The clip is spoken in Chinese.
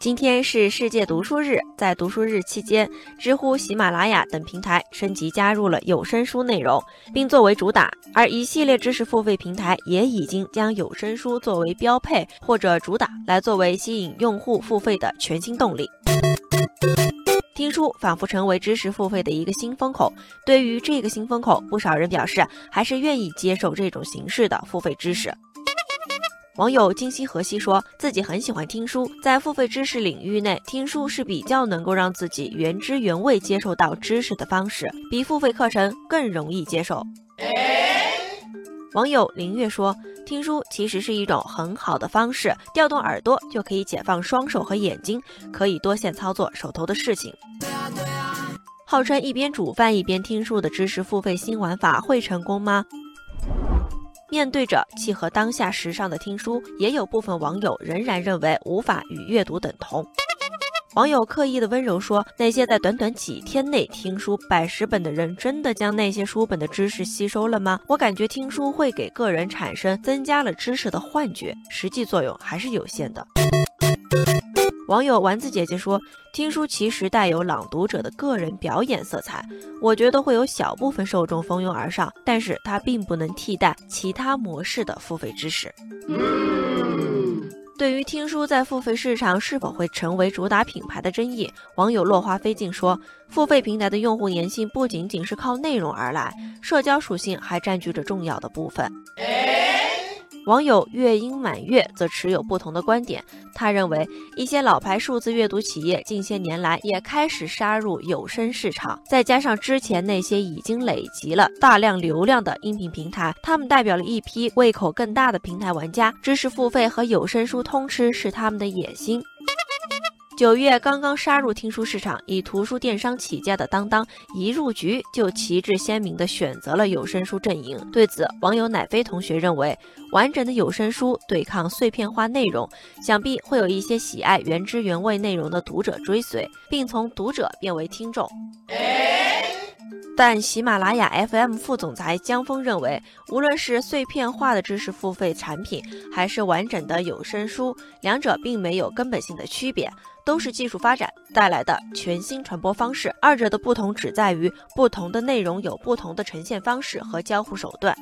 今天是世界读书日，在读书日期间，知乎、喜马拉雅等平台升级加入了有声书内容，并作为主打；而一系列知识付费平台也已经将有声书作为标配或者主打，来作为吸引用户付费的全新动力。听书仿佛成为知识付费的一个新风口。对于这个新风口，不少人表示还是愿意接受这种形式的付费知识。网友今夕何夕说自己很喜欢听书，在付费知识领域内，听书是比较能够让自己原汁原味接受到知识的方式，比付费课程更容易接受。网友林月说，听书其实是一种很好的方式，调动耳朵就可以解放双手和眼睛，可以多线操作手头的事情。号称一边煮饭一边听书的知识付费新玩法会成功吗？面对着契合当下时尚的听书，也有部分网友仍然认为无法与阅读等同。网友刻意的温柔说：“那些在短短几天内听书百十本的人，真的将那些书本的知识吸收了吗？我感觉听书会给个人产生增加了知识的幻觉，实际作用还是有限的。”网友丸子姐姐说：“听书其实带有朗读者的个人表演色彩，我觉得会有小部分受众蜂拥而上，但是它并不能替代其他模式的付费知识。”对于听书在付费市场是否会成为主打品牌的争议，网友落花飞尽说：“付费平台的用户粘性不仅仅是靠内容而来，社交属性还占据着重要的部分。”网友月英满月则持有不同的观点。他认为，一些老牌数字阅读企业近些年来也开始杀入有声市场，再加上之前那些已经累积了大量流量的音频平台，他们代表了一批胃口更大的平台玩家。知识付费和有声书通吃是他们的野心。九月刚刚杀入听书市场，以图书电商起家的当当，一入局就旗帜鲜明地选择了有声书阵营。对此，网友奶飞同学认为，完整的有声书对抗碎片化内容，想必会有一些喜爱原汁原味内容的读者追随，并从读者变为听众。但喜马拉雅 FM 副总裁江峰认为，无论是碎片化的知识付费产品，还是完整的有声书，两者并没有根本性的区别，都是技术发展带来的全新传播方式。二者的不同只在于，不同的内容有不同的呈现方式和交互手段。